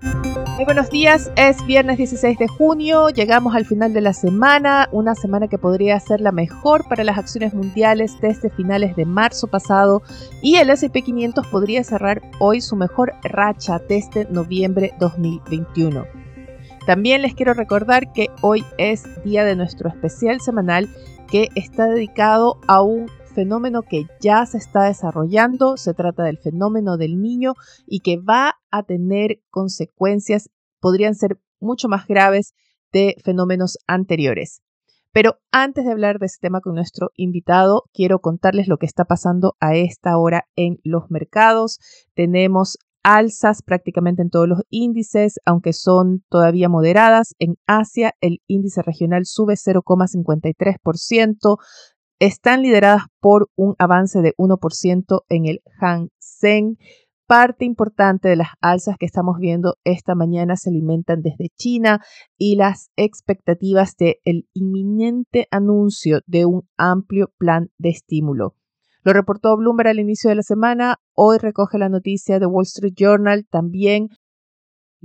Muy buenos días, es viernes 16 de junio, llegamos al final de la semana, una semana que podría ser la mejor para las acciones mundiales desde finales de marzo pasado y el SP 500 podría cerrar hoy su mejor racha desde noviembre 2021. También les quiero recordar que hoy es día de nuestro especial semanal que está dedicado a un fenómeno que ya se está desarrollando, se trata del fenómeno del niño y que va a tener consecuencias, podrían ser mucho más graves de fenómenos anteriores. Pero antes de hablar de este tema con nuestro invitado, quiero contarles lo que está pasando a esta hora en los mercados. Tenemos alzas prácticamente en todos los índices, aunque son todavía moderadas. En Asia, el índice regional sube 0,53%, están lideradas por un avance de 1% en el Hang Seng. Parte importante de las alzas que estamos viendo esta mañana se alimentan desde China y las expectativas del el inminente anuncio de un amplio plan de estímulo. Lo reportó Bloomberg al inicio de la semana. Hoy recoge la noticia de Wall Street Journal también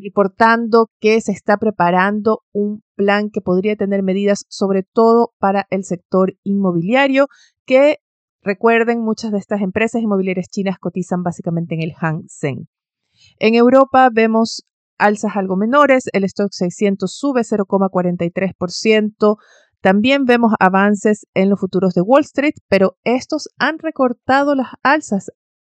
reportando que se está preparando un plan que podría tener medidas sobre todo para el sector inmobiliario, que recuerden, muchas de estas empresas inmobiliarias chinas cotizan básicamente en el Hang Seng. En Europa vemos alzas algo menores, el stock 600 sube 0,43%, también vemos avances en los futuros de Wall Street, pero estos han recortado las alzas.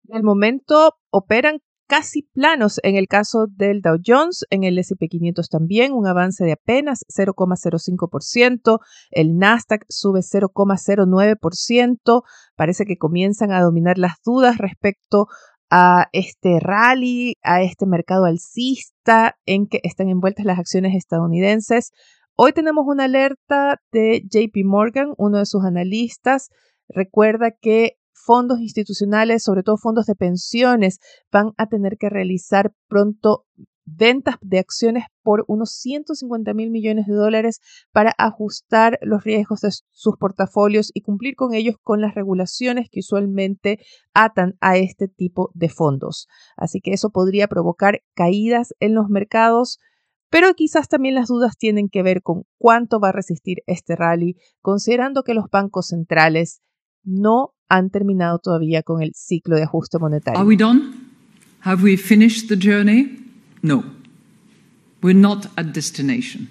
el momento operan casi planos en el caso del Dow Jones, en el SP 500 también, un avance de apenas 0,05%, el Nasdaq sube 0,09%, parece que comienzan a dominar las dudas respecto a este rally, a este mercado alcista en que están envueltas las acciones estadounidenses. Hoy tenemos una alerta de JP Morgan, uno de sus analistas, recuerda que fondos institucionales, sobre todo fondos de pensiones, van a tener que realizar pronto ventas de acciones por unos 150 mil millones de dólares para ajustar los riesgos de sus portafolios y cumplir con ellos con las regulaciones que usualmente atan a este tipo de fondos. Así que eso podría provocar caídas en los mercados. Pero quizás también las dudas tienen que ver con cuánto va a resistir este rally, considerando que los bancos centrales no han terminado todavía con el ciclo de ajuste monetario. Are we done? Have we finished the journey? No. We're not at destination.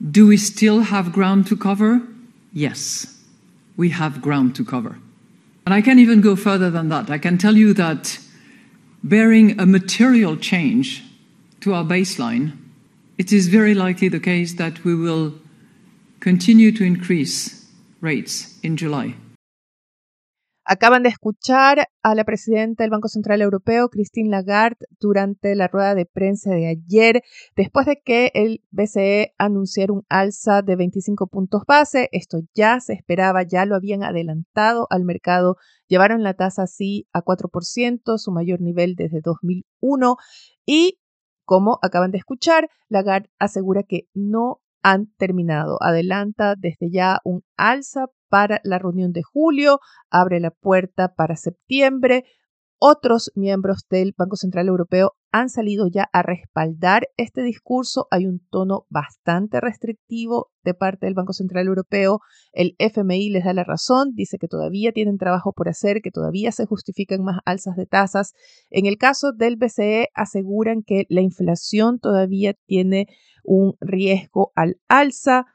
Do we still have ground to cover? Yes. We have ground to cover. And I can even go further than that. I can tell you that bearing a material change to our baseline, it is very likely the case that we will continue to increase rates in July. Acaban de escuchar a la presidenta del Banco Central Europeo, Christine Lagarde, durante la rueda de prensa de ayer, después de que el BCE anunciara un alza de 25 puntos base. Esto ya se esperaba, ya lo habían adelantado al mercado. Llevaron la tasa así a 4%, su mayor nivel desde 2001. Y como acaban de escuchar, Lagarde asegura que no han terminado. Adelanta desde ya un alza para la reunión de julio, abre la puerta para septiembre. Otros miembros del Banco Central Europeo han salido ya a respaldar este discurso. Hay un tono bastante restrictivo de parte del Banco Central Europeo. El FMI les da la razón, dice que todavía tienen trabajo por hacer, que todavía se justifican más alzas de tasas. En el caso del BCE aseguran que la inflación todavía tiene un riesgo al alza.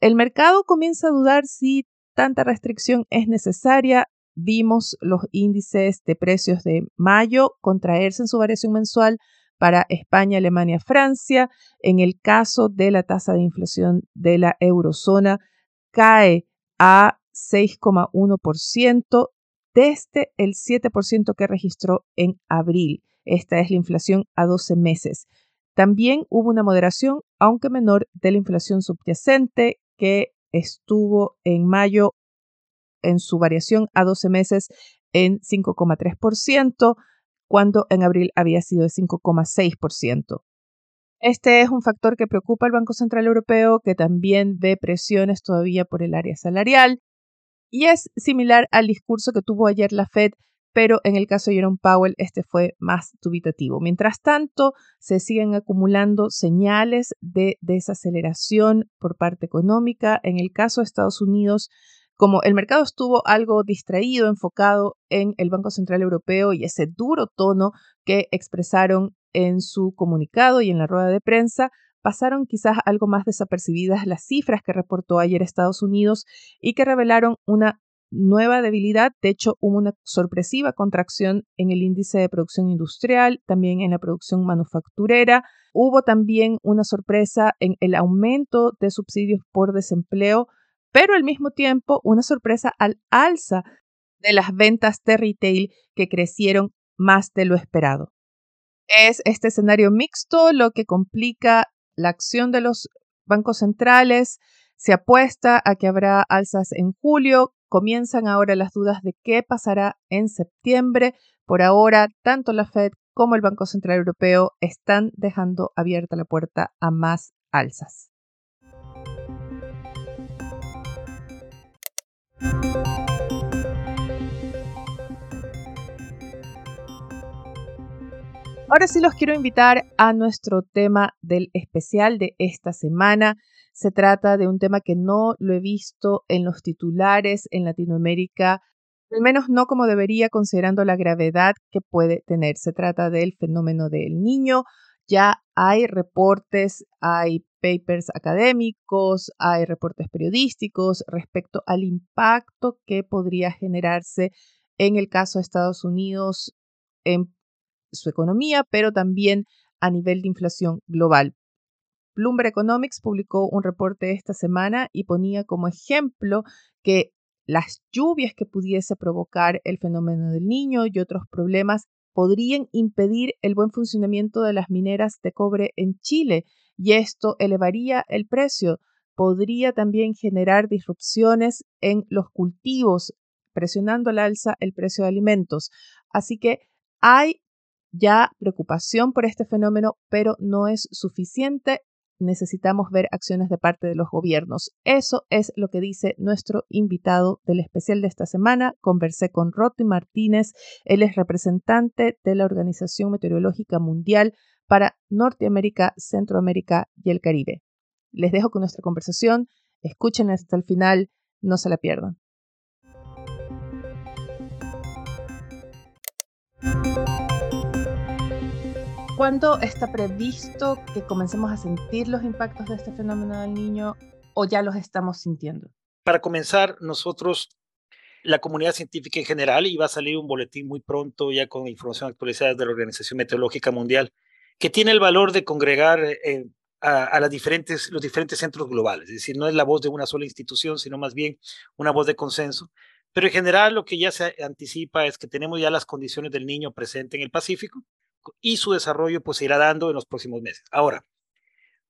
El mercado comienza a dudar si tanta restricción es necesaria. Vimos los índices de precios de mayo contraerse en su variación mensual para España, Alemania, Francia. En el caso de la tasa de inflación de la eurozona, cae a 6,1% desde el 7% que registró en abril. Esta es la inflación a 12 meses. También hubo una moderación, aunque menor, de la inflación subyacente que estuvo en mayo en su variación a 12 meses en 5,3%, cuando en abril había sido de 5,6%. Este es un factor que preocupa al Banco Central Europeo, que también ve presiones todavía por el área salarial, y es similar al discurso que tuvo ayer la Fed, pero en el caso de Jerome Powell este fue más dubitativo. Mientras tanto, se siguen acumulando señales de desaceleración por parte económica. En el caso de Estados Unidos, como el mercado estuvo algo distraído, enfocado en el Banco Central Europeo y ese duro tono que expresaron en su comunicado y en la rueda de prensa, pasaron quizás algo más desapercibidas las cifras que reportó ayer Estados Unidos y que revelaron una nueva debilidad. De hecho, hubo una sorpresiva contracción en el índice de producción industrial, también en la producción manufacturera. Hubo también una sorpresa en el aumento de subsidios por desempleo pero al mismo tiempo una sorpresa al alza de las ventas de retail que crecieron más de lo esperado. Es este escenario mixto lo que complica la acción de los bancos centrales. Se apuesta a que habrá alzas en julio. Comienzan ahora las dudas de qué pasará en septiembre. Por ahora, tanto la Fed como el Banco Central Europeo están dejando abierta la puerta a más alzas. Ahora sí los quiero invitar a nuestro tema del especial de esta semana. Se trata de un tema que no lo he visto en los titulares en Latinoamérica, al menos no como debería considerando la gravedad que puede tener. Se trata del fenómeno del niño. Ya hay reportes, hay papers académicos, hay reportes periodísticos respecto al impacto que podría generarse en el caso de Estados Unidos en su economía, pero también a nivel de inflación global. Bloomberg Economics publicó un reporte esta semana y ponía como ejemplo que las lluvias que pudiese provocar el fenómeno del niño y otros problemas podrían impedir el buen funcionamiento de las mineras de cobre en Chile, y esto elevaría el precio. Podría también generar disrupciones en los cultivos, presionando al alza el precio de alimentos. Así que hay ya preocupación por este fenómeno, pero no es suficiente. Necesitamos ver acciones de parte de los gobiernos. Eso es lo que dice nuestro invitado del especial de esta semana. Conversé con Rotti Martínez. Él es representante de la Organización Meteorológica Mundial para Norteamérica, Centroamérica y el Caribe. Les dejo con nuestra conversación, escuchen hasta el final, no se la pierdan. ¿Cuándo está previsto que comencemos a sentir los impactos de este fenómeno del niño o ya los estamos sintiendo? Para comenzar, nosotros, la comunidad científica en general, y va a salir un boletín muy pronto ya con información actualizada de la Organización Meteorológica Mundial, que tiene el valor de congregar eh, a, las diferentes, los diferentes centros globales. Es decir, no es la voz de una sola institución, sino más bien una voz de consenso. Pero en general lo que ya se anticipa es que tenemos ya las condiciones del niño presente en el Pacífico y su desarrollo pues se irá dando en los próximos meses. Ahora,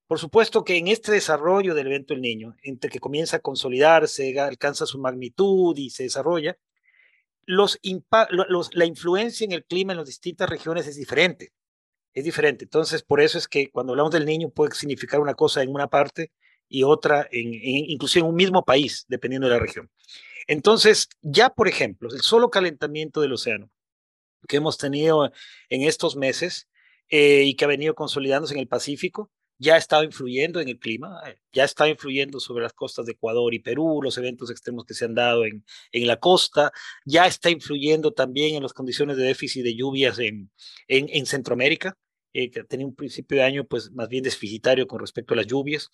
por supuesto que en este desarrollo del evento del niño, entre que comienza a consolidarse, alcanza su magnitud y se desarrolla, los, la influencia en el clima en las distintas regiones es diferente es diferente. Entonces, por eso es que cuando hablamos del niño puede significar una cosa en una parte y otra, en, inclusive en un mismo país, dependiendo de la región. Entonces, ya por ejemplo, el solo calentamiento del océano que hemos tenido en estos meses eh, y que ha venido consolidándose en el Pacífico, ya ha estado influyendo en el clima, eh, ya está influyendo sobre las costas de Ecuador y Perú, los eventos extremos que se han dado en, en la costa, ya está influyendo también en las condiciones de déficit de lluvias en, en, en Centroamérica. Eh, que tenía un principio de año pues más bien deficitario con respecto a las lluvias.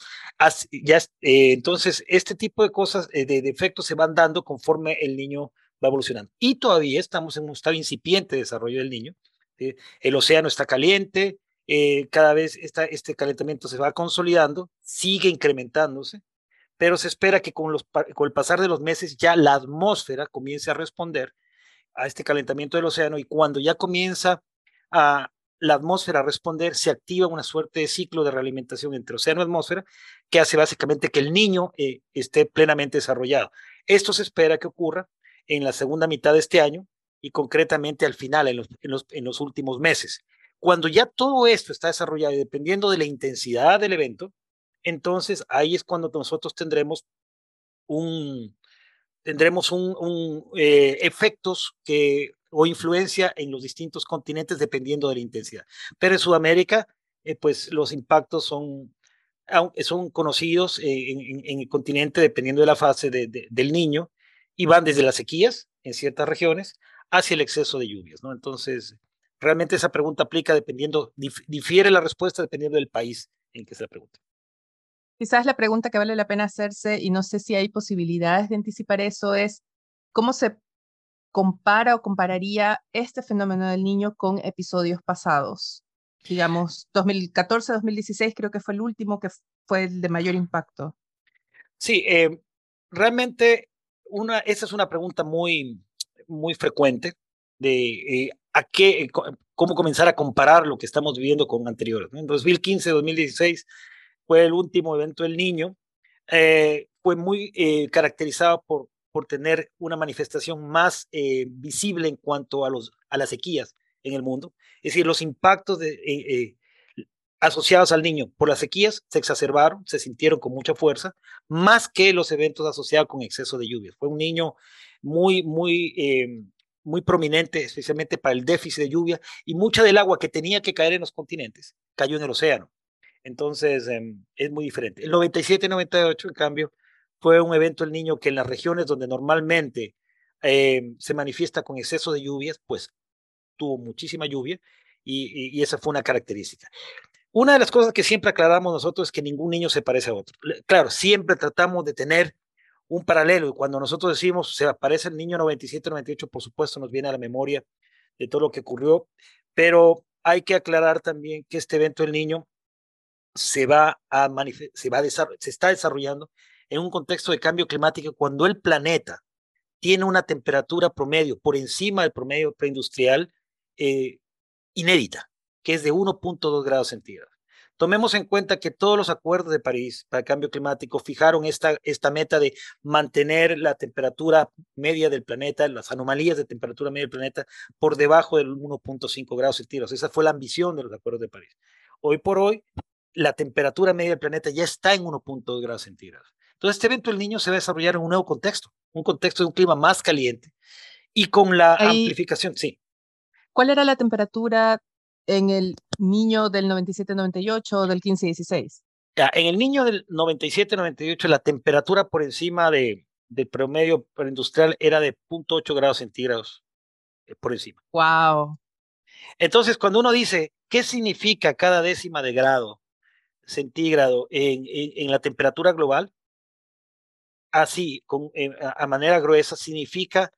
ya, eh, entonces, este tipo de cosas, eh, de, efectos se van dando conforme el niño va evolucionando. Y todavía estamos en un estado incipiente de desarrollo del niño. El océano está caliente, cada vez este calentamiento se va consolidando, sigue incrementándose, pero se espera que con el pasar de los meses ya la atmósfera comience a responder a este calentamiento del océano y cuando ya comienza a, la atmósfera a responder, se activa una suerte de ciclo de realimentación entre océano y atmósfera que hace básicamente que el niño eh, esté plenamente desarrollado. Esto se espera que ocurra en la segunda mitad de este año y concretamente al final, en los, últimos meses. Cuando ya todo esto está desarrollado y dependiendo de la intensidad del evento, entonces ahí es cuando nosotros tendremos un, tendremos un, eh, efectos que o influencia en los distintos continentes dependiendo de la intensidad. Pero en Sudamérica, eh, pues los impactos son, son conocidos eh, en, el continente dependiendo de la fase del niño y van desde las sequías en ciertas regiones hacia el exceso de lluvias, ¿no? Entonces, realmente esa pregunta aplica dependiendo, difiere la respuesta dependiendo del país en que se la pregunta. Quizás la pregunta que vale la pena hacerse, y no sé si hay posibilidades de anticipar eso, es cómo se compara o compararía este fenómeno del niño con episodios pasados? Digamos, 2014-2016 creo que fue el último que fue el de mayor impacto. Sí, eh, realmente esa es una pregunta muy, muy frecuente de eh, a qué, cómo comenzar a comparar lo que estamos viviendo con anteriores. En 2015-2016 fue el último evento del niño, eh, fue muy caracterizado por por tener una manifestación más eh, visible en cuanto a, los, a las sequías en el mundo. Es decir, los impactos de, asociados al niño por las sequías se exacerbaron, se sintieron con mucha fuerza, más que los eventos asociados con exceso de lluvias. Fue un niño muy, muy, muy prominente, especialmente para el déficit de lluvia, y mucha del agua que tenía que caer en los continentes cayó en el océano. Entonces, em, es muy diferente. El 97-98, en cambio, fue un evento el niño que en las regiones donde normalmente eh, se manifiesta con exceso de lluvias, pues tuvo muchísima lluvia y, esa fue una característica. Una de las cosas que siempre aclaramos nosotros es que ningún niño se parece a otro. Claro, siempre tratamos de tener un paralelo y cuando nosotros decimos se aparece el niño 97-98, por supuesto nos viene a la memoria de todo lo que ocurrió, pero hay que aclarar también que este evento del niño se va a se va a se está desarrollando en un contexto de cambio climático cuando el planeta tiene una temperatura promedio por encima del promedio preindustrial eh, inédita, que es de 1.2 grados centígrados. Tomemos en cuenta que todos los acuerdos de París para el cambio climático fijaron esta, esta meta de mantener la temperatura media del planeta, las anomalías de temperatura media del planeta, por debajo del 1.5 grados centígrados. Esa fue la ambición de los acuerdos de París. Hoy por hoy, la temperatura media del planeta ya está en 1.2 grados centígrados. Entonces, este evento del niño se va a desarrollar en un nuevo contexto, un contexto de un clima más caliente y con la amplificación, sí. ¿Cuál era la temperatura en el niño del 97-98 o del 15-16? En el niño del 97-98, la temperatura por encima de, del promedio industrial era de 0.8 grados centígrados eh, por encima. ¡Wow! Entonces, cuando uno dice, ¿qué significa cada décima de grado centígrado en, en la temperatura global? así, con, a manera gruesa, significa,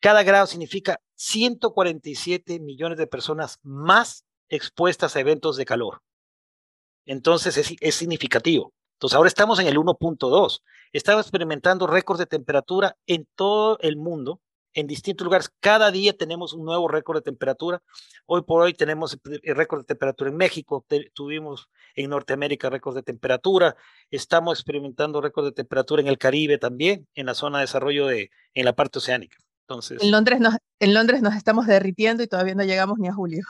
cada grado significa 147 millones de personas más expuestas a eventos de calor. Entonces es, significativo. Entonces ahora estamos en el 1.2. Estamos experimentando récords de temperatura en todo el mundo en distintos lugares. Cada día tenemos un nuevo récord de temperatura. Hoy por hoy tenemos el récord de temperatura en México, tuvimos en Norteamérica récords de temperatura, estamos experimentando récord de temperatura en el Caribe también, en la zona de desarrollo de, en la parte oceánica. Entonces, en Londres nos, en Londres nos estamos derritiendo y todavía no llegamos ni a julio.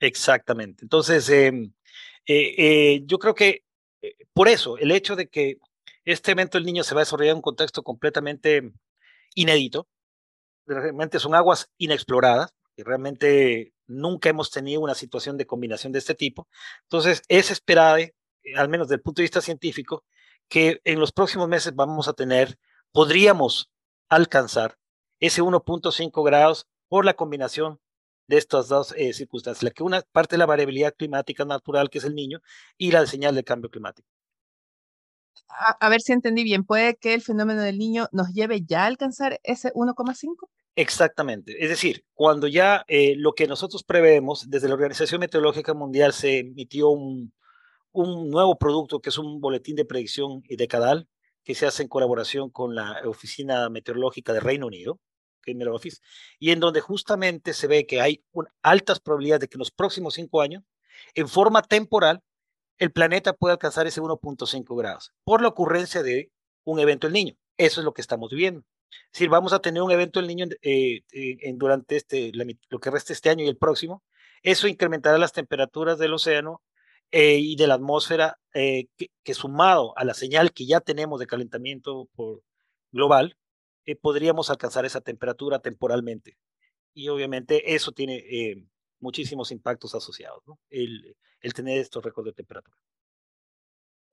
Exactamente. Entonces, em, eh, eh, yo creo que eh, por eso, el hecho de que este evento del niño se va a desarrollar en un contexto completamente inédito, realmente son aguas inexploradas y realmente nunca hemos tenido una situación de combinación de este tipo. Entonces, es esperable, eh, al menos desde el punto de vista científico, que en los próximos meses vamos a tener, podríamos alcanzar ese 1.5 grados por la combinación de estas dos eh, circunstancias, la que una parte de la variabilidad climática natural, que es el niño, y la señal del cambio climático a, ver si entendí bien, ¿puede que el fenómeno del niño nos lleve ya a alcanzar ese 1,5? Exactamente. Es decir, cuando ya eh, lo que nosotros preveemos, desde la Organización Meteorológica Mundial se emitió un, un nuevo producto que es un boletín de predicción decadal que se hace en colaboración con la Oficina Meteorológica de Reino Unido, Gamer Office, y en donde justamente se ve que hay altas probabilidades de que en los próximos cinco años, en forma temporal, el planeta pueda alcanzar ese 1.5 grados por la ocurrencia de un evento del niño. Eso es lo que estamos viendo. Es decir, vamos a tener un evento del niño eh, durante este, lo que resta este año y el próximo. Eso incrementará las temperaturas del océano eh, y de la atmósfera, eh, que, sumado a la señal que ya tenemos de calentamiento por, global, podríamos alcanzar esa temperatura temporalmente. Y obviamente eso tiene muchísimos impactos asociados, ¿no? el, el tener estos récords de temperatura.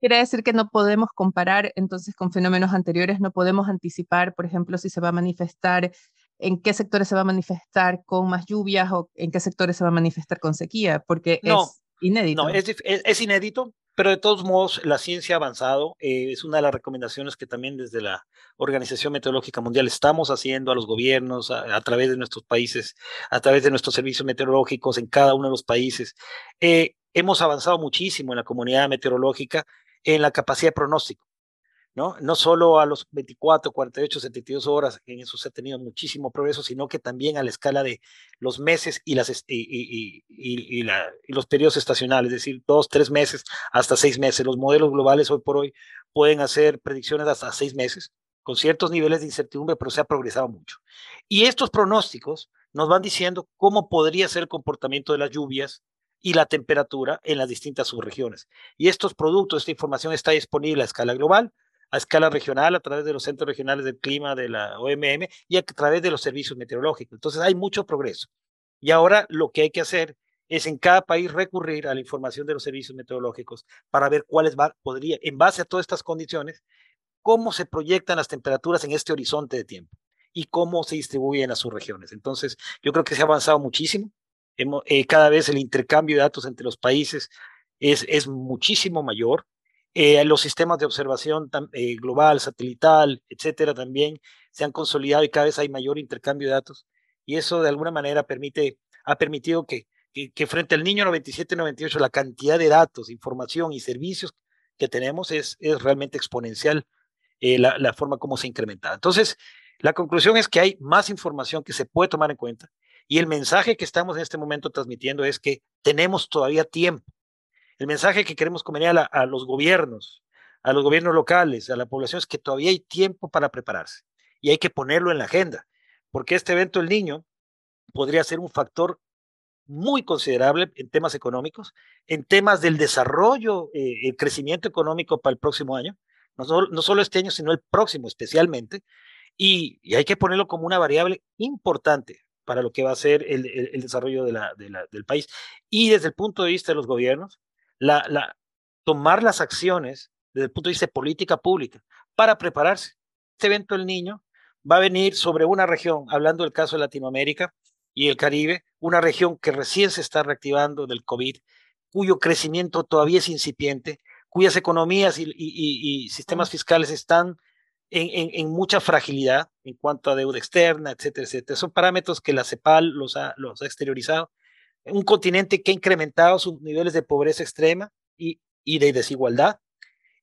Quiere decir que no podemos comparar entonces con fenómenos anteriores, no podemos anticipar, por ejemplo, si se va a manifestar, en qué sectores se va a manifestar con más lluvias o en qué sectores se va a manifestar con sequía, porque es inédito. No, es, es, inédito, pero de todos modos la ciencia ha avanzado. Eh, es una de las recomendaciones que también desde la Organización Meteorológica Mundial estamos haciendo a los gobiernos a, través de nuestros países, a través de nuestros servicios meteorológicos en cada uno de los países. Eh, hemos avanzado muchísimo en la comunidad meteorológica en la capacidad de pronóstico. ¿No? No solo a los 24, 48, 72 horas, en eso se ha tenido muchísimo progreso, sino que también a la escala de los meses y, las, y, y, la, y, los periodos estacionales, es decir, dos, tres meses hasta seis meses. Los modelos globales hoy por hoy pueden hacer predicciones hasta seis meses, con ciertos niveles de incertidumbre, pero se ha progresado mucho. Y estos pronósticos nos van diciendo cómo podría ser el comportamiento de las lluvias, y la temperatura en las distintas subregiones. Y estos productos, esta información está disponible a escala global, a escala regional a través de los centros regionales del clima de la OMM y a través de los servicios meteorológicos. Entonces hay mucho progreso. Y ahora lo que hay que hacer es en cada país recurrir a la información de los servicios meteorológicos para ver cuáles va, podría, en base a todas estas condiciones, cómo se proyectan las temperaturas en este horizonte de tiempo y cómo se distribuyen a sus regiones. Entonces, yo creo que se ha avanzado muchísimo. Eh, cada vez el intercambio de datos entre los países es, es muchísimo mayor. Eh, los sistemas de observación eh, global, satelital, etcétera, también se han consolidado y cada vez hay mayor intercambio de datos. Y eso de alguna manera permite, ha permitido que, que, frente al niño 97-98 la cantidad de datos, información y servicios que tenemos es, es realmente exponencial eh, la, la, forma como se incrementa. Entonces, la conclusión es que hay más información que se puede tomar en cuenta y el mensaje que estamos en este momento transmitiendo es que tenemos todavía tiempo el mensaje que queremos convenir a, los gobiernos, a los gobiernos locales, a la población es que todavía hay tiempo para prepararse y hay que ponerlo en la agenda, porque este evento del niño podría ser un factor muy considerable en temas económicos, en temas del desarrollo, eh, el crecimiento económico para el próximo año, no solo, este año, sino el próximo especialmente, y, hay que ponerlo como una variable importante para lo que va a ser el, desarrollo del país. Y desde el punto de vista de los gobiernos, la, tomar las acciones desde el punto de vista de política pública para prepararse. Este evento del niño va a venir sobre una región, hablando del caso de Latinoamérica y el Caribe, una región que recién se está reactivando del COVID, cuyo crecimiento todavía es incipiente, cuyas economías y, sistemas fiscales están en, mucha fragilidad en cuanto a deuda externa, etcétera, etcétera. Son parámetros que la CEPAL los los ha exteriorizado un continente que ha incrementado sus niveles de pobreza extrema y, y de desigualdad,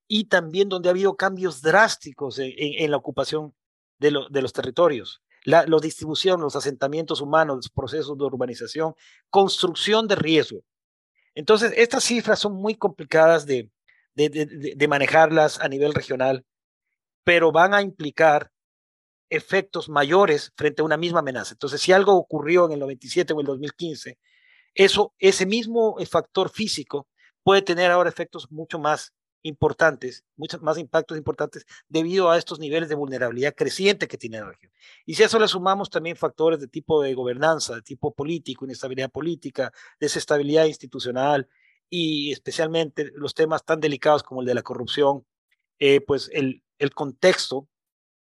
y también donde ha habido cambios drásticos en, la ocupación de, de, los territorios, la, distribución, los asentamientos humanos, los procesos de urbanización, construcción de riesgo. Entonces, estas cifras son muy complicadas de, de, de manejarlas a nivel regional, pero van a implicar efectos mayores frente a una misma amenaza. Entonces, si algo ocurrió en el 97 o el 2015, eso, ese mismo eh, factor físico puede tener ahora efectos mucho más importantes, muchos más impactos importantes debido a estos niveles de vulnerabilidad creciente que tiene la región. Y si a eso le sumamos también factores de tipo de gobernanza, de tipo político, inestabilidad política, desestabilidad institucional y especialmente los temas tan delicados como el de la corrupción, eh, pues el, el contexto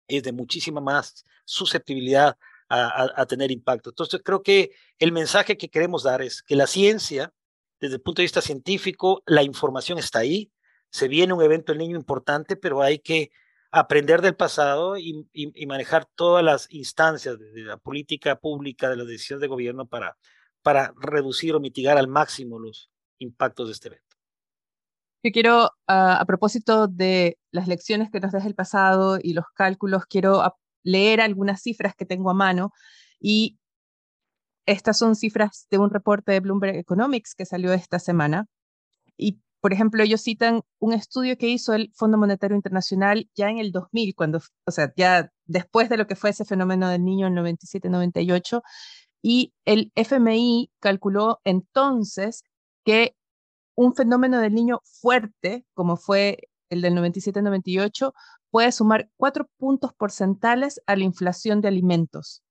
es de muchísima más susceptibilidad a, tener impacto. Entonces, creo que el mensaje que queremos dar es que la ciencia, desde el punto de vista científico, la información está ahí, se viene un evento del niño importante, pero hay que aprender del pasado y, manejar todas las instancias de, la política pública, de las decisiones de gobierno para, para reducir o mitigar al máximo los impactos de este evento. Yo quiero, ah, a propósito de las lecciones que nos deja el pasado y los cálculos, quiero leer algunas cifras que tengo a mano y estas son cifras de un reporte de Bloomberg Economics que salió esta semana. Y, por ejemplo, ellos citan un estudio que hizo el Fondo Monetario Internacional ya en el 2000, cuando, o sea, ya después de lo que fue ese fenómeno del niño en 97-98, y el FMI calculó entonces que un fenómeno del niño fuerte, como fue el del 97-98, puede sumar cuatro puntos porcentuales a la inflación de alimentos,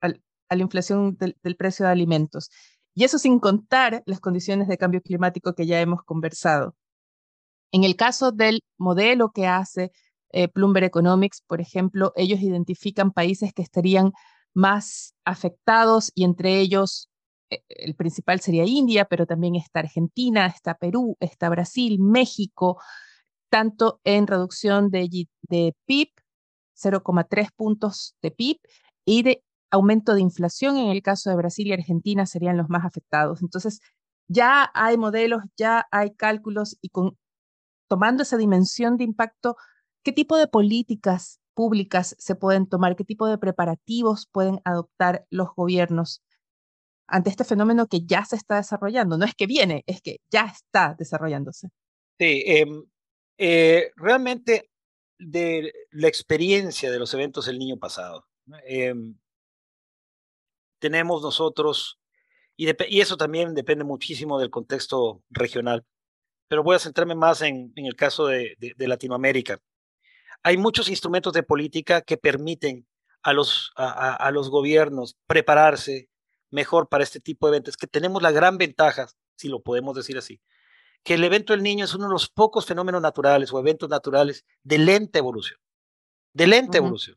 a la inflación del, precio de alimentos. Y eso sin contar las condiciones de cambio climático que ya hemos conversado. En el caso del modelo que hace eh, Bloomberg Economics, por ejemplo, ellos identifican países que estarían más afectados y entre ellos eh, el principal sería India, pero también está Argentina, está Perú, está Brasil, México, tanto en reducción de, de PIB, 0,3 puntos de PIB, y de aumento de inflación en el caso de Brasil y Argentina serían los más afectados. Entonces, ya hay modelos, ya hay cálculos y con, tomando esa dimensión de impacto, ¿qué tipo de políticas públicas se pueden tomar? ¿Qué tipo de preparativos pueden adoptar los gobiernos ante este fenómeno que ya se está desarrollando? No es que viene, es que ya está desarrollándose. Sí, em, eh, realmente de la experiencia de los eventos del niño pasado, em, tenemos nosotros, y, y, eso también depende muchísimo del contexto regional, pero voy a centrarme más en, en el caso de, de, Latinoamérica. Hay muchos instrumentos de política que permiten a los, a, a los gobiernos prepararse mejor para este tipo de eventos, que tenemos la gran ventaja, si lo podemos decir así, que el evento del niño es uno de los pocos fenómenos naturales o eventos naturales de lenta evolución, de lenta evolución.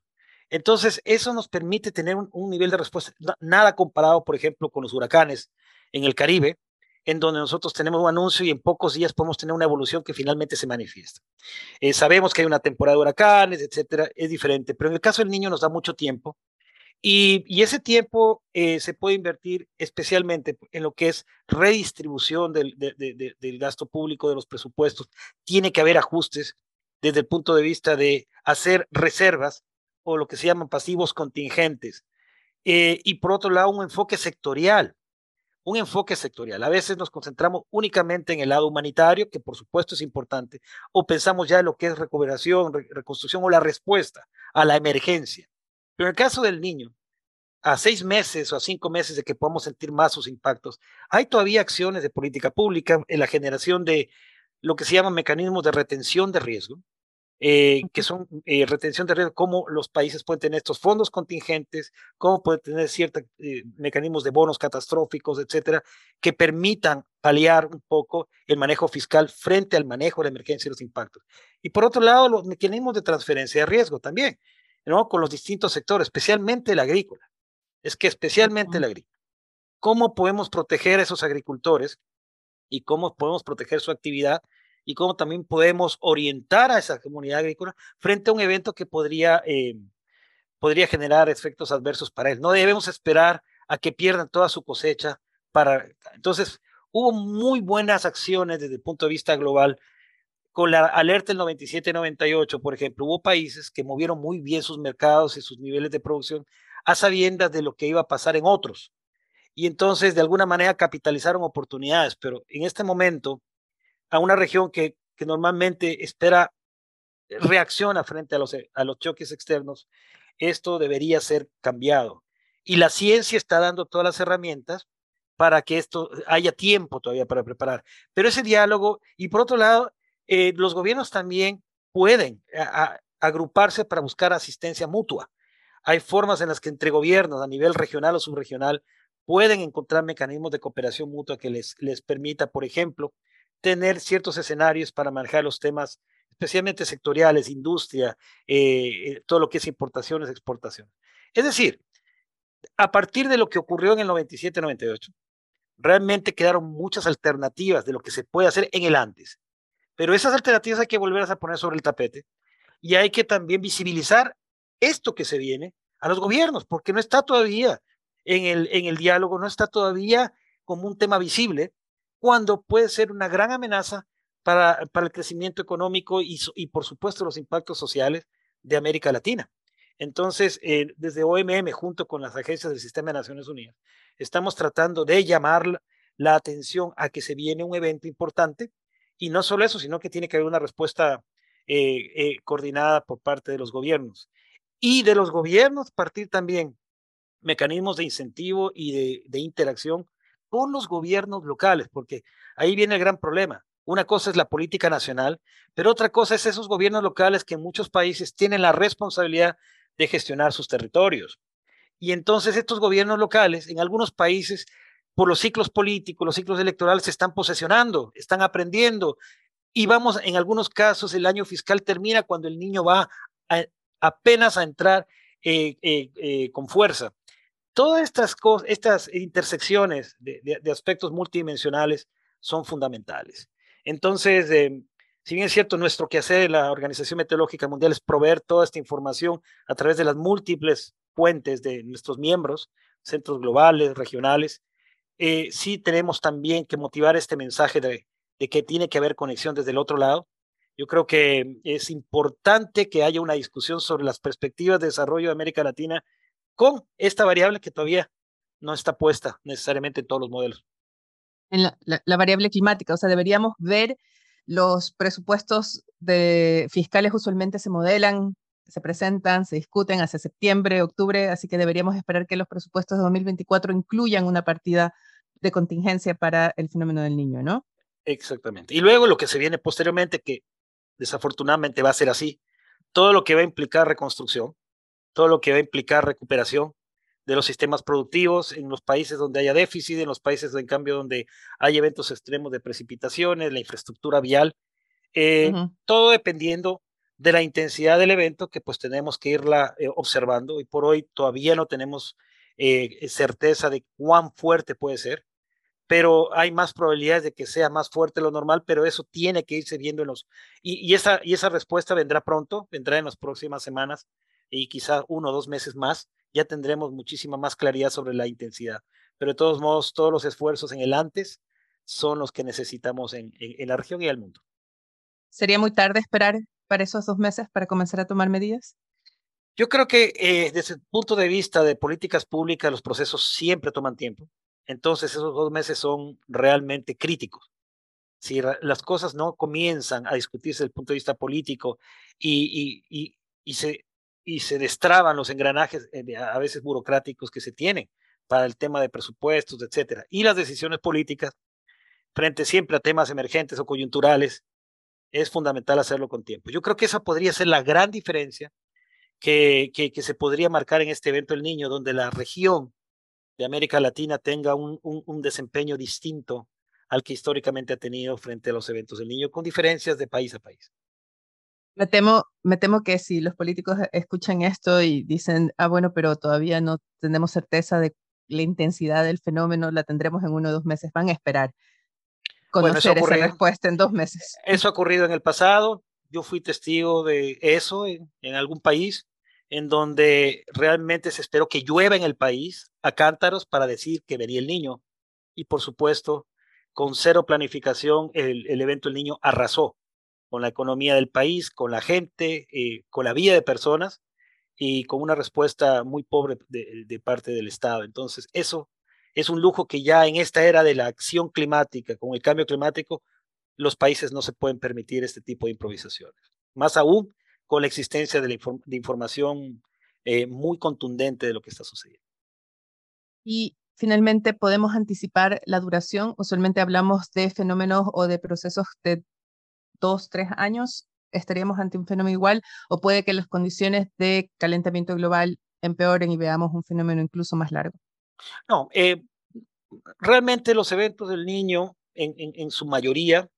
Entonces, eso nos permite tener un, nivel de respuesta, nada comparado, por ejemplo, con los huracanes en el Caribe, en donde nosotros tenemos un anuncio y en pocos días podemos tener una evolución que finalmente se manifiesta. Eh, sabemos que hay una temporada de huracanes, etcétera, es diferente, pero en el caso del niño nos da mucho tiempo y, ese tiempo eh, se puede invertir especialmente en lo que es redistribución del, gasto público, de los presupuestos. Tiene que haber ajustes desde el punto de vista de hacer reservas o lo que se llaman pasivos contingentes. Eh, y por otro lado, un enfoque sectorial. Un enfoque sectorial. A veces nos concentramos únicamente en el lado humanitario, que por supuesto es importante, o pensamos ya en lo que es recuperación, reconstrucción o la respuesta a la emergencia. Pero en el caso del niño, a seis meses o a cinco meses de que podamos sentir más sus impactos, hay todavía acciones de política pública en la generación de lo que se llama mecanismos de retención de riesgo, eh, que son eh, retención de riesgo, cómo los países pueden tener estos fondos contingentes, cómo pueden tener ciertos eh, mecanismos de bonos catastróficos, etcétera, que permitan paliar un poco el manejo fiscal frente al manejo de la emergencia y los impactos. Y por otro lado, los mecanismos de transferencia de riesgo también. ¿No? con los distintos sectores, especialmente el agrícola. Es que especialmente el agrícola. ¿Cómo podemos proteger a esos agricultores y cómo podemos proteger su actividad y cómo también podemos orientar a esa comunidad agrícola frente a un evento que podría, eh, podría generar efectos adversos para él? No debemos esperar a que pierdan toda su cosecha para... Entonces, hubo muy buenas acciones desde el punto de vista global con la alerta del 97-98, por ejemplo, hubo países que movieron muy bien sus mercados y sus niveles de producción a sabiendas de lo que iba a pasar en otros. Y entonces, de alguna manera, capitalizaron oportunidades, pero en este momento, a una región que, que normalmente espera, reacciona frente a los, a los choques externos, esto debería ser cambiado. Y la ciencia está dando todas las herramientas para que esto haya tiempo todavía para preparar. Pero ese diálogo, y por otro lado, eh, los gobiernos también pueden agruparse para buscar asistencia mutua. Hay formas en las que entre gobiernos a nivel regional o subregional pueden encontrar mecanismos de cooperación mutua que les, les permita, por ejemplo, tener ciertos escenarios para manejar los temas especialmente sectoriales, industria, eh, eh, todo lo que es importaciones, exportaciones. Es decir, a partir de lo que ocurrió en el 97-98, realmente quedaron muchas alternativas de lo que se puede hacer en el antes. Pero esas alternativas hay que volverlas a poner sobre el tapete y hay que también visibilizar esto que se viene a los gobiernos, porque no está todavía en el, en el diálogo, no está todavía como un tema visible, cuando puede ser una gran amenaza para, para el crecimiento económico y, y, por supuesto, los impactos sociales de América Latina. Entonces, eh, desde OMM, junto con las agencias del Sistema de Naciones Unidas, estamos tratando de llamar la atención a que se viene un evento importante y no solo eso, sino que tiene que haber una respuesta eh, eh, coordinada por parte de los gobiernos. Y de los gobiernos partir también mecanismos de incentivo y de, interacción con los gobiernos locales, porque ahí viene el gran problema. Una cosa es la política nacional, pero otra cosa es esos gobiernos locales que en muchos países tienen la responsabilidad de gestionar sus territorios. Y entonces estos gobiernos locales, en algunos países, por los ciclos políticos, los ciclos electorales, se están posesionando, están aprendiendo. Y vamos, en algunos casos, el año fiscal termina cuando el niño va apenas a entrar eh, eh, eh, con fuerza. Todas estas, estas intersecciones de, aspectos multidimensionales son fundamentales. Entonces, si bien es cierto, nuestro quehacer la Organización Meteorológica Mundial es proveer toda esta información a través de las múltiples fuentes de nuestros miembros, centros globales, regionales, eh, sí tenemos también que motivar este mensaje de, que tiene que haber conexión desde el otro lado. Yo creo que es importante que haya una discusión sobre las perspectivas de desarrollo de América Latina con esta variable que todavía no está puesta necesariamente en todos los modelos. En la, variable climática, o sea, deberíamos ver los presupuestos de fiscales usualmente se modelan, se presentan, se discuten hacia septiembre, octubre, así que deberíamos esperar que los presupuestos de 2024 incluyan una partida de contingencia para el fenómeno del niño, ¿no? Exactamente. Y luego lo que se viene posteriormente, que desafortunadamente va a ser así, todo lo que va a implicar reconstrucción, todo lo que va a implicar recuperación de los sistemas productivos en los países donde haya déficit, en los países en cambio donde hay eventos extremos de precipitaciones, la infraestructura vial, eh, todo dependiendo de la intensidad del evento que pues tenemos que irla eh, observando y por hoy todavía no tenemos eh, certeza de cuán fuerte puede ser pero hay más probabilidades de que sea más fuerte lo normal, pero eso tiene que irse viendo en los... Y, esa, y esa respuesta vendrá pronto, vendrá en las próximas semanas y quizá uno o dos meses más, ya tendremos muchísima más claridad sobre la intensidad. Pero de todos modos, todos los esfuerzos en el antes son los que necesitamos en, en, la región y el mundo. ¿Sería muy tarde esperar para esos dos meses para comenzar a tomar medidas? Yo creo que eh, desde el punto de vista de políticas públicas, los procesos siempre toman tiempo. Entonces esos dos meses son realmente críticos. Si las cosas no comienzan a discutirse desde el punto de vista político y, y, y, se, y se destraban los engranajes eh, a veces burocráticos que se tienen para el tema de presupuestos, etcétera, y las decisiones políticas frente siempre a temas emergentes o coyunturales, es fundamental hacerlo con tiempo. Yo creo que esa podría ser la gran diferencia que, que, se podría marcar en este evento El Niño, donde la región de América Latina tenga un, un, desempeño distinto al que históricamente ha tenido frente a los eventos del niño, con diferencias de país a país. Me temo, me temo que si los políticos escuchan esto y dicen, ah, bueno, pero todavía no tenemos certeza de la intensidad del fenómeno, la tendremos en uno o dos meses, van a esperar conocer esa respuesta en dos meses. Eso ha ocurrido en el pasado, yo fui testigo de eso en algún país, en donde realmente se esperó que llueva en el país a cántaros para decir que venía el niño. Y por supuesto, con cero planificación, el, evento El Niño arrasó con la economía del país, con la gente, eh, con la vida de personas y con una respuesta muy pobre de, de, parte del Estado. Entonces, eso es un lujo que ya en esta era de la acción climática, con el cambio climático, los países no se pueden permitir este tipo de improvisaciones. Más aún con la existencia de, información eh, muy contundente de lo que está sucediendo. Y finalmente, ¿podemos anticipar la duración? Usualmente hablamos de fenómenos o de procesos de dos, tres años. ¿Estaríamos ante un fenómeno igual? ¿O puede que las condiciones de calentamiento global empeoren y veamos un fenómeno incluso más largo? No, eh, realmente los eventos del niño, en su mayoría,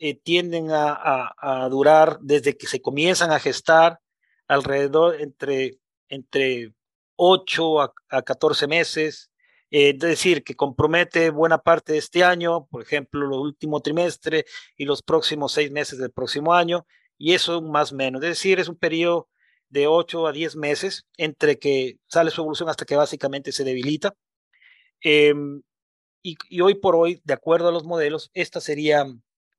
eh, tienden a, durar desde que se comienzan a gestar alrededor entre, entre 8 a, 14 meses, eh, es decir, que compromete buena parte de este año, por ejemplo, el último trimestre y los próximos seis meses del próximo año, y eso más o menos, es decir, es un periodo de 8 a 10 meses entre que sale su evolución hasta que básicamente se debilita. Em, y, hoy por hoy, de acuerdo a los modelos, esta sería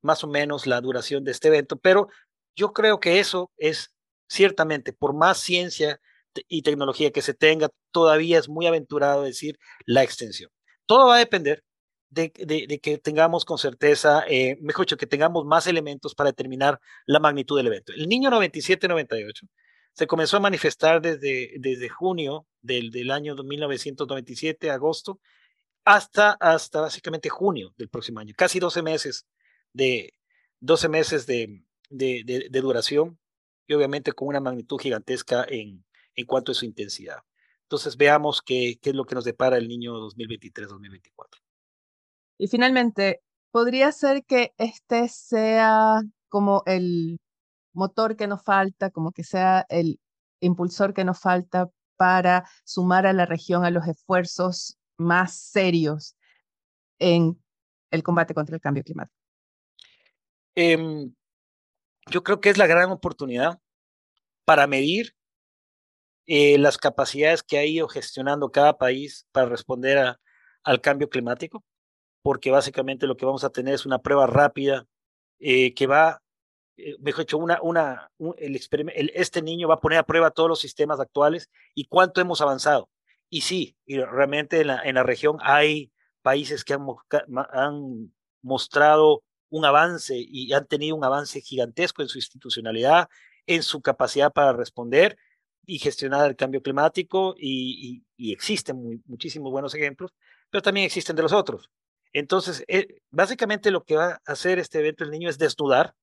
más o menos la duración de este evento, pero yo creo que eso es ciertamente, por más ciencia y tecnología que se tenga, todavía es muy aventurado decir la extensión. Todo va a depender de, que tengamos con certeza, eh, mejor dicho, que tengamos más elementos para determinar la magnitud del evento. El niño 97-98 se comenzó a manifestar desde, desde junio del, del año 1997, agosto, hasta, hasta básicamente junio del próximo año, casi 12 meses de, 12 meses de, de, duración y obviamente con una magnitud gigantesca en, en cuanto a su intensidad. Entonces veamos qué, qué es lo que nos depara el niño 2023-2024. Y finalmente, ¿podría ser que este sea como el motor que nos falta, como que sea el impulsor que nos falta para sumar a la región a los esfuerzos más serios en el combate contra el cambio climático? Em, yo creo que es la gran oportunidad para medir eh, las capacidades que ha ido gestionando cada país para responder al cambio climático, porque básicamente lo que vamos a tener es una prueba rápida eh, que va, mejor dicho, una, una, el, el, este niño va a poner a prueba todos los sistemas actuales y cuánto hemos avanzado. Y sí, y realmente en la, en la región hay países que han, han mostrado un avance y han tenido un avance gigantesco en su institucionalidad, en su capacidad para responder y gestionar el cambio climático y, existen muchísimos buenos ejemplos, pero también existen de los otros. Entonces, eh, básicamente lo que va a hacer este evento del niño es desnudar,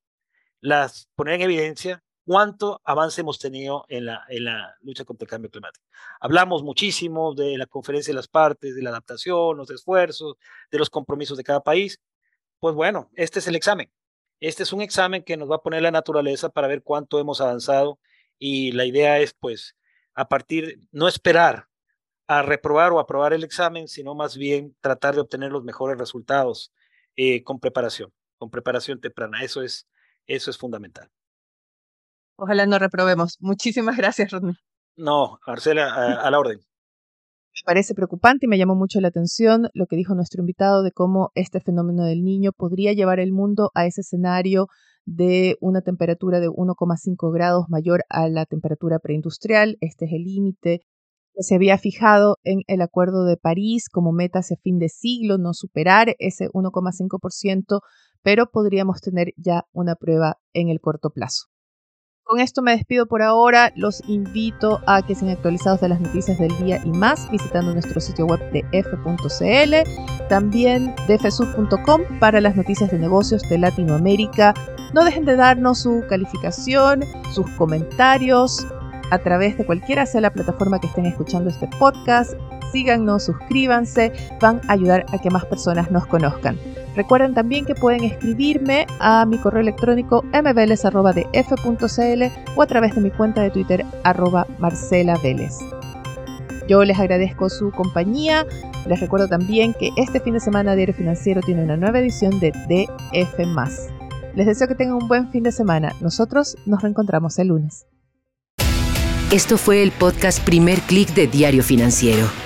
las, poner en evidencia cuánto avance hemos tenido en la, en la lucha contra el cambio climático. Hablamos muchísimo de la conferencia de las partes, de la adaptación, los esfuerzos, de los compromisos de cada país. Pues bueno, este es el examen. Este es un examen que nos va a poner la naturaleza para ver cuánto hemos avanzado y la idea es pues a partir, no esperar a reprobar o aprobar el examen, sino más bien tratar de obtener los mejores resultados eh, con preparación, con preparación temprana. Eso es, eso es fundamental. Ojalá no reprobemos. Muchísimas gracias, Rodney. No, Marcela, a, a la orden. Me parece preocupante y me llamó mucho la atención lo que dijo nuestro invitado de cómo este fenómeno del niño podría llevar el mundo a ese escenario de una temperatura de 1,5 grados mayor a la temperatura preindustrial. Este es el límite que se había fijado en el Acuerdo de París como meta hacia fin de siglo, no superar ese 1,5%, pero podríamos tener ya una prueba en el corto plazo. Con esto me despido por ahora. Los invito a que sean actualizados de las noticias del día y más visitando nuestro sitio web de f.cl, también de fsud.com para las noticias de negocios de Latinoamérica. No dejen de darnos su calificación, sus comentarios a través de cualquiera sea la plataforma que estén escuchando este podcast. Síganos, suscríbanse, van a ayudar a que más personas nos conozcan. Recuerden también que pueden escribirme a mi correo electrónico mbls.df.cl o a través de mi cuenta de Twitter arroba Marcela Yo les agradezco su compañía. Les recuerdo también que este fin de semana Diario Financiero tiene una nueva edición de DF. Les deseo que tengan un buen fin de semana. Nosotros nos reencontramos el lunes. Esto fue el podcast Primer Click de Diario Financiero.